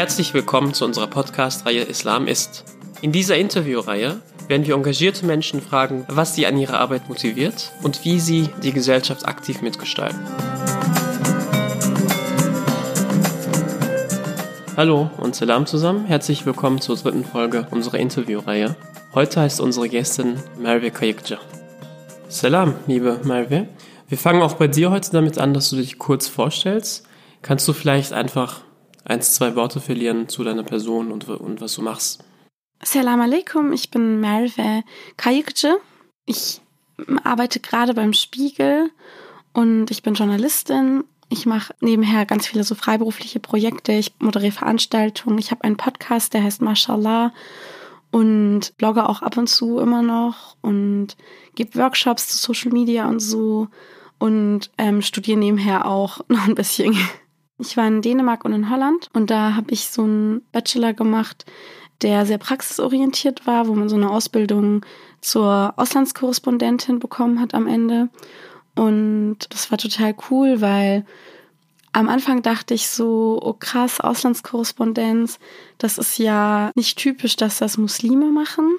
Herzlich willkommen zu unserer Podcast-Reihe Islam ist. In dieser Interviewreihe werden wir engagierte Menschen fragen, was sie an ihrer Arbeit motiviert und wie sie die Gesellschaft aktiv mitgestalten. Hallo und Salam zusammen, herzlich willkommen zur dritten Folge unserer Interviewreihe. Heute heißt unsere Gästin Merve Kayikja. Salam, liebe Merve. Wir fangen auch bei dir heute damit an, dass du dich kurz vorstellst. Kannst du vielleicht einfach eins, zwei Worte verlieren zu deiner Person und, und was du machst? Salam alaikum, ich bin Merve Kayikje. Ich arbeite gerade beim Spiegel und ich bin Journalistin. Ich mache nebenher ganz viele so freiberufliche Projekte. Ich moderiere Veranstaltungen. Ich habe einen Podcast, der heißt Mashallah und blogge auch ab und zu immer noch und gebe Workshops zu Social Media und so und ähm, studiere nebenher auch noch ein bisschen. Ich war in Dänemark und in Holland und da habe ich so einen Bachelor gemacht, der sehr praxisorientiert war, wo man so eine Ausbildung zur Auslandskorrespondentin bekommen hat am Ende. Und das war total cool, weil am Anfang dachte ich so, oh krass, Auslandskorrespondenz, das ist ja nicht typisch, dass das Muslime machen.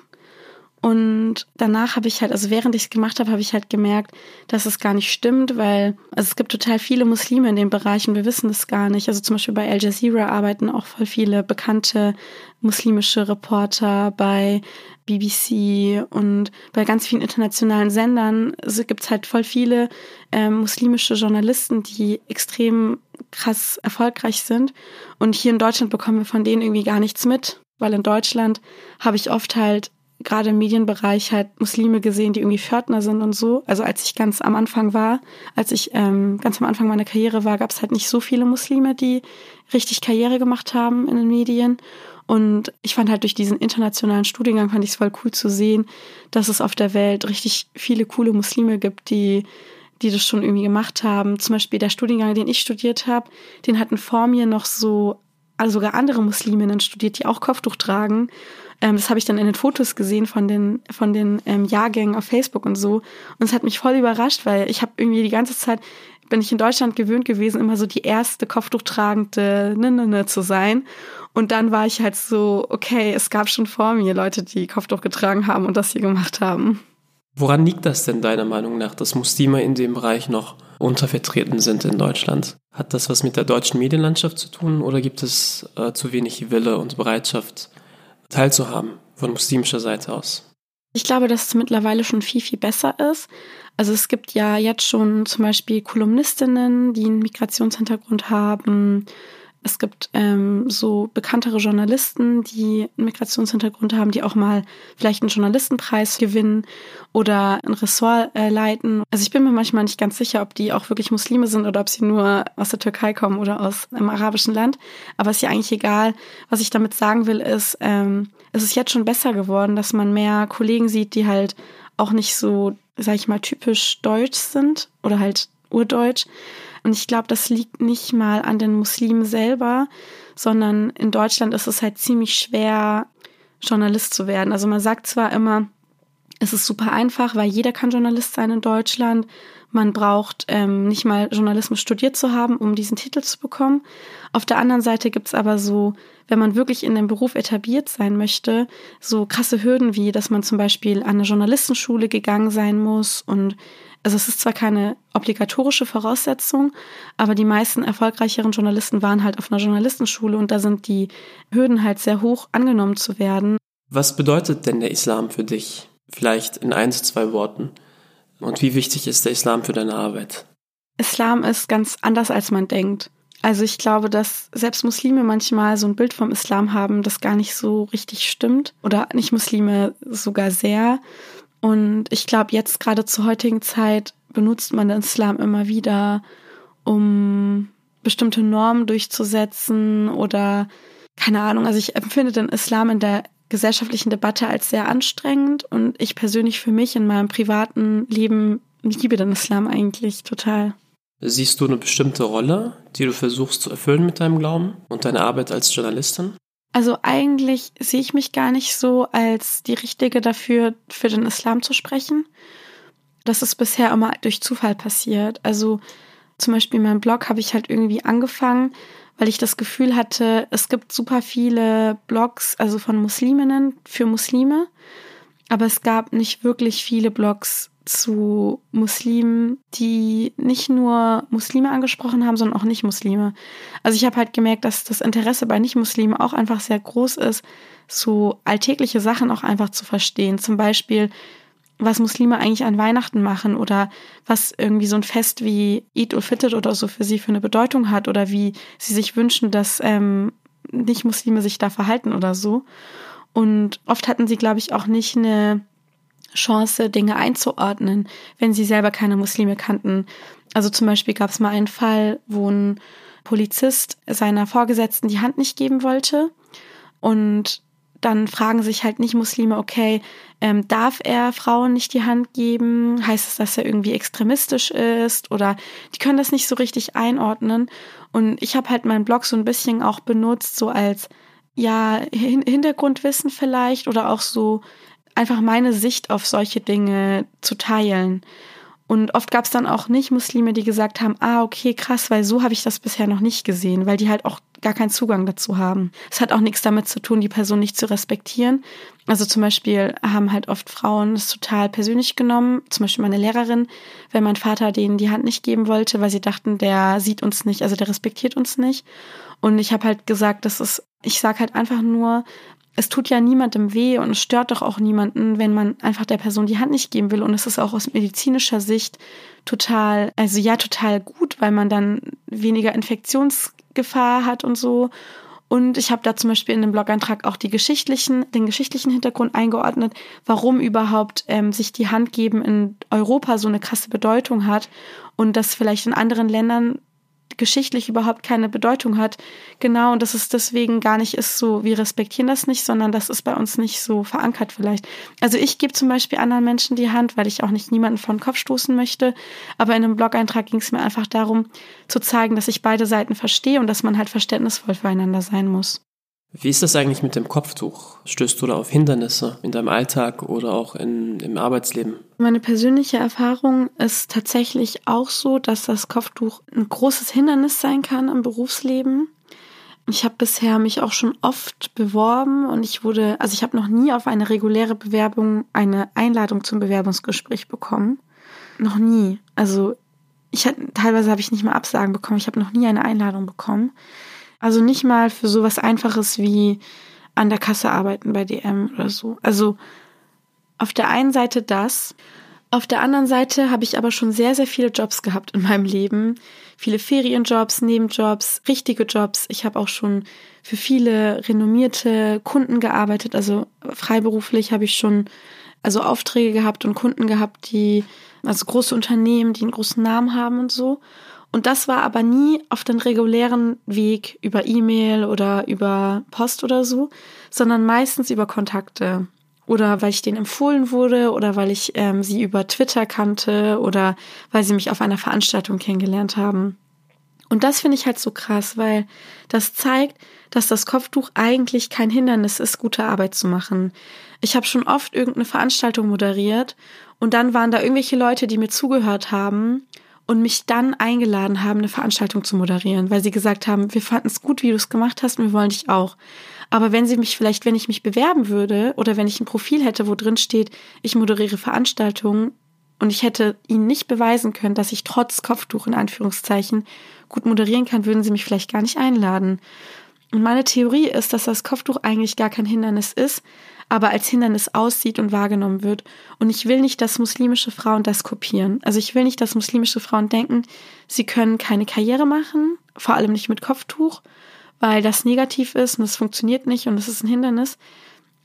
Und danach habe ich halt, also während ich es gemacht habe, habe ich halt gemerkt, dass es gar nicht stimmt, weil also es gibt total viele Muslime in dem Bereich und wir wissen das gar nicht. Also zum Beispiel bei Al Jazeera arbeiten auch voll viele bekannte muslimische Reporter, bei BBC und bei ganz vielen internationalen Sendern also gibt es halt voll viele ähm, muslimische Journalisten, die extrem krass erfolgreich sind. Und hier in Deutschland bekommen wir von denen irgendwie gar nichts mit, weil in Deutschland habe ich oft halt gerade im Medienbereich halt Muslime gesehen, die irgendwie Pförtner sind und so. Also als ich ganz am Anfang war, als ich ähm, ganz am Anfang meiner Karriere war, gab es halt nicht so viele Muslime, die richtig Karriere gemacht haben in den Medien. Und ich fand halt durch diesen internationalen Studiengang fand ich es voll cool zu sehen, dass es auf der Welt richtig viele coole Muslime gibt, die die das schon irgendwie gemacht haben. Zum Beispiel der Studiengang, den ich studiert habe, den hatten vor mir noch so also sogar andere Musliminnen studiert, die auch Kopftuch tragen. Ähm, das habe ich dann in den Fotos gesehen von den, von den ähm, Jahrgängen auf Facebook und so. Und es hat mich voll überrascht, weil ich habe irgendwie die ganze Zeit, bin ich in Deutschland gewöhnt gewesen, immer so die erste Kopftuchtragende ne, ne, ne zu sein. Und dann war ich halt so, okay, es gab schon vor mir Leute, die Kopftuch getragen haben und das hier gemacht haben. Woran liegt das denn deiner Meinung nach, dass Muslime in dem Bereich noch untervertreten sind in Deutschland? Hat das was mit der deutschen Medienlandschaft zu tun oder gibt es äh, zu wenig Wille und Bereitschaft, teilzuhaben von muslimischer Seite aus? Ich glaube, dass es mittlerweile schon viel, viel besser ist. Also es gibt ja jetzt schon zum Beispiel Kolumnistinnen, die einen Migrationshintergrund haben. Es gibt ähm, so bekanntere Journalisten, die einen Migrationshintergrund haben, die auch mal vielleicht einen Journalistenpreis gewinnen oder ein Ressort äh, leiten. Also ich bin mir manchmal nicht ganz sicher, ob die auch wirklich Muslime sind oder ob sie nur aus der Türkei kommen oder aus einem arabischen Land. Aber ist ja eigentlich egal. Was ich damit sagen will, ist, ähm, es ist jetzt schon besser geworden, dass man mehr Kollegen sieht, die halt auch nicht so, sag ich mal, typisch deutsch sind oder halt urdeutsch und ich glaube, das liegt nicht mal an den Muslimen selber, sondern in Deutschland ist es halt ziemlich schwer, Journalist zu werden. Also man sagt zwar immer, es ist super einfach, weil jeder kann Journalist sein in Deutschland. Man braucht ähm, nicht mal Journalismus studiert zu haben, um diesen Titel zu bekommen. Auf der anderen Seite gibt's aber so, wenn man wirklich in dem Beruf etabliert sein möchte, so krasse Hürden wie, dass man zum Beispiel an eine Journalistenschule gegangen sein muss und also es ist zwar keine obligatorische Voraussetzung, aber die meisten erfolgreicheren Journalisten waren halt auf einer Journalistenschule und da sind die Hürden halt sehr hoch angenommen zu werden. Was bedeutet denn der Islam für dich? Vielleicht in ein, zwei Worten. Und wie wichtig ist der Islam für deine Arbeit? Islam ist ganz anders, als man denkt. Also ich glaube, dass selbst Muslime manchmal so ein Bild vom Islam haben, das gar nicht so richtig stimmt. Oder nicht Muslime sogar sehr. Und ich glaube, jetzt gerade zur heutigen Zeit benutzt man den Islam immer wieder, um bestimmte Normen durchzusetzen oder keine Ahnung. Also ich empfinde den Islam in der gesellschaftlichen Debatte als sehr anstrengend und ich persönlich für mich in meinem privaten Leben liebe den Islam eigentlich total. Siehst du eine bestimmte Rolle, die du versuchst zu erfüllen mit deinem Glauben und deiner Arbeit als Journalistin? Also eigentlich sehe ich mich gar nicht so als die Richtige dafür, für den Islam zu sprechen. Das ist bisher immer durch Zufall passiert. Also zum Beispiel meinen Blog habe ich halt irgendwie angefangen, weil ich das Gefühl hatte, es gibt super viele Blogs, also von Musliminnen für Muslime, aber es gab nicht wirklich viele Blogs zu Muslimen, die nicht nur Muslime angesprochen haben, sondern auch Nicht-Muslime. Also ich habe halt gemerkt, dass das Interesse bei Nicht-Muslimen auch einfach sehr groß ist, so alltägliche Sachen auch einfach zu verstehen. Zum Beispiel, was Muslime eigentlich an Weihnachten machen oder was irgendwie so ein Fest wie Eid ul-Fitr oder so für sie für eine Bedeutung hat oder wie sie sich wünschen, dass ähm, Nicht-Muslime sich da verhalten oder so. Und oft hatten sie, glaube ich, auch nicht eine Chance, Dinge einzuordnen, wenn sie selber keine Muslime kannten. Also zum Beispiel gab es mal einen Fall, wo ein Polizist seiner Vorgesetzten die Hand nicht geben wollte und dann fragen sich halt nicht Muslime, okay, ähm, darf er Frauen nicht die Hand geben? Heißt es, dass er irgendwie extremistisch ist? Oder die können das nicht so richtig einordnen. Und ich habe halt meinen Blog so ein bisschen auch benutzt, so als ja, Hintergrundwissen vielleicht oder auch so einfach meine Sicht auf solche Dinge zu teilen. Und oft gab es dann auch nicht Muslime, die gesagt haben, ah, okay, krass, weil so habe ich das bisher noch nicht gesehen, weil die halt auch gar keinen Zugang dazu haben. Es hat auch nichts damit zu tun, die Person nicht zu respektieren. Also zum Beispiel haben halt oft Frauen es total persönlich genommen, zum Beispiel meine Lehrerin, wenn mein Vater denen die Hand nicht geben wollte, weil sie dachten, der sieht uns nicht, also der respektiert uns nicht. Und ich habe halt gesagt, das ist, ich sage halt einfach nur, es tut ja niemandem weh und es stört doch auch niemanden, wenn man einfach der Person die Hand nicht geben will. Und es ist auch aus medizinischer Sicht total, also ja, total gut, weil man dann weniger Infektionsgefahr hat und so. Und ich habe da zum Beispiel in dem Blog-Eintrag auch die geschichtlichen, den geschichtlichen Hintergrund eingeordnet, warum überhaupt ähm, sich die Hand geben in Europa so eine krasse Bedeutung hat und das vielleicht in anderen Ländern geschichtlich überhaupt keine Bedeutung hat. Genau, und dass es deswegen gar nicht ist so, wir respektieren das nicht, sondern das ist bei uns nicht so verankert vielleicht. Also ich gebe zum Beispiel anderen Menschen die Hand, weil ich auch nicht niemanden vor den Kopf stoßen möchte. Aber in einem Blog-Eintrag ging es mir einfach darum, zu zeigen, dass ich beide Seiten verstehe und dass man halt verständnisvoll füreinander sein muss. Wie ist das eigentlich mit dem Kopftuch? Stößt du da auf Hindernisse in deinem Alltag oder auch in, im Arbeitsleben? Meine persönliche Erfahrung ist tatsächlich auch so, dass das Kopftuch ein großes Hindernis sein kann im Berufsleben. Ich habe bisher mich auch schon oft beworben und ich wurde, also ich habe noch nie auf eine reguläre Bewerbung eine Einladung zum Bewerbungsgespräch bekommen. Noch nie. Also ich teilweise habe ich nicht mal Absagen bekommen. Ich habe noch nie eine Einladung bekommen. Also nicht mal für sowas Einfaches wie an der Kasse arbeiten bei DM oder so. Also auf der einen Seite das. Auf der anderen Seite habe ich aber schon sehr, sehr viele Jobs gehabt in meinem Leben. Viele Ferienjobs, Nebenjobs, richtige Jobs. Ich habe auch schon für viele renommierte Kunden gearbeitet. Also freiberuflich habe ich schon also Aufträge gehabt und Kunden gehabt, die, also große Unternehmen, die einen großen Namen haben und so. Und das war aber nie auf den regulären Weg über E-Mail oder über Post oder so, sondern meistens über Kontakte. Oder weil ich denen empfohlen wurde oder weil ich ähm, sie über Twitter kannte oder weil sie mich auf einer Veranstaltung kennengelernt haben. Und das finde ich halt so krass, weil das zeigt, dass das Kopftuch eigentlich kein Hindernis ist, gute Arbeit zu machen. Ich habe schon oft irgendeine Veranstaltung moderiert und dann waren da irgendwelche Leute, die mir zugehört haben und mich dann eingeladen haben, eine Veranstaltung zu moderieren, weil sie gesagt haben, wir fanden es gut, wie du es gemacht hast und wir wollen dich auch. Aber wenn sie mich vielleicht, wenn ich mich bewerben würde oder wenn ich ein Profil hätte, wo drin steht, ich moderiere Veranstaltungen und ich hätte ihnen nicht beweisen können, dass ich trotz Kopftuch in Anführungszeichen gut moderieren kann, würden sie mich vielleicht gar nicht einladen. Und meine Theorie ist, dass das Kopftuch eigentlich gar kein Hindernis ist, aber als Hindernis aussieht und wahrgenommen wird. Und ich will nicht, dass muslimische Frauen das kopieren. Also ich will nicht, dass muslimische Frauen denken, sie können keine Karriere machen, vor allem nicht mit Kopftuch, weil das negativ ist und es funktioniert nicht und es ist ein Hindernis.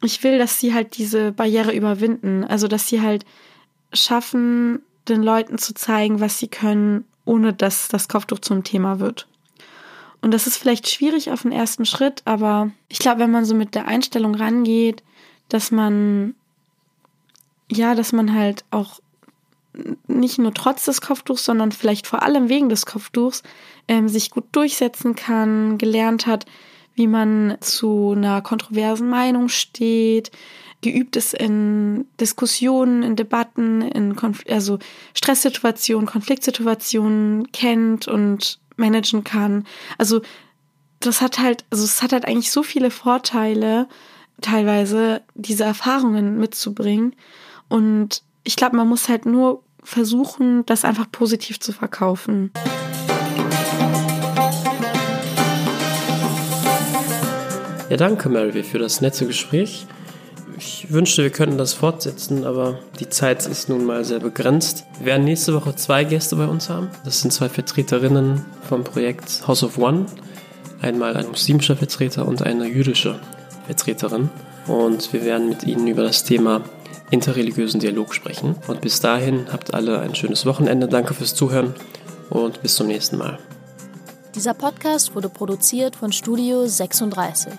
Ich will, dass sie halt diese Barriere überwinden. Also dass sie halt schaffen, den Leuten zu zeigen, was sie können, ohne dass das Kopftuch zum Thema wird. Und das ist vielleicht schwierig auf den ersten Schritt, aber ich glaube, wenn man so mit der Einstellung rangeht, dass man, ja, dass man halt auch nicht nur trotz des Kopftuchs, sondern vielleicht vor allem wegen des Kopftuchs ähm, sich gut durchsetzen kann, gelernt hat, wie man zu einer kontroversen Meinung steht, geübt ist in Diskussionen, in Debatten, in Konf also Stresssituationen, Konfliktsituationen kennt und managen kann. Also das hat halt, also es hat halt eigentlich so viele Vorteile, teilweise diese Erfahrungen mitzubringen. Und ich glaube, man muss halt nur versuchen, das einfach positiv zu verkaufen. Ja, danke, Mary, für das nette Gespräch. Ich wünschte, wir könnten das fortsetzen, aber die Zeit ist nun mal sehr begrenzt. Wir werden nächste Woche zwei Gäste bei uns haben. Das sind zwei Vertreterinnen vom Projekt House of One. Einmal ein muslimischer Vertreter und eine jüdische Vertreterin. Und wir werden mit ihnen über das Thema interreligiösen Dialog sprechen. Und bis dahin habt alle ein schönes Wochenende. Danke fürs Zuhören und bis zum nächsten Mal. Dieser Podcast wurde produziert von Studio 36.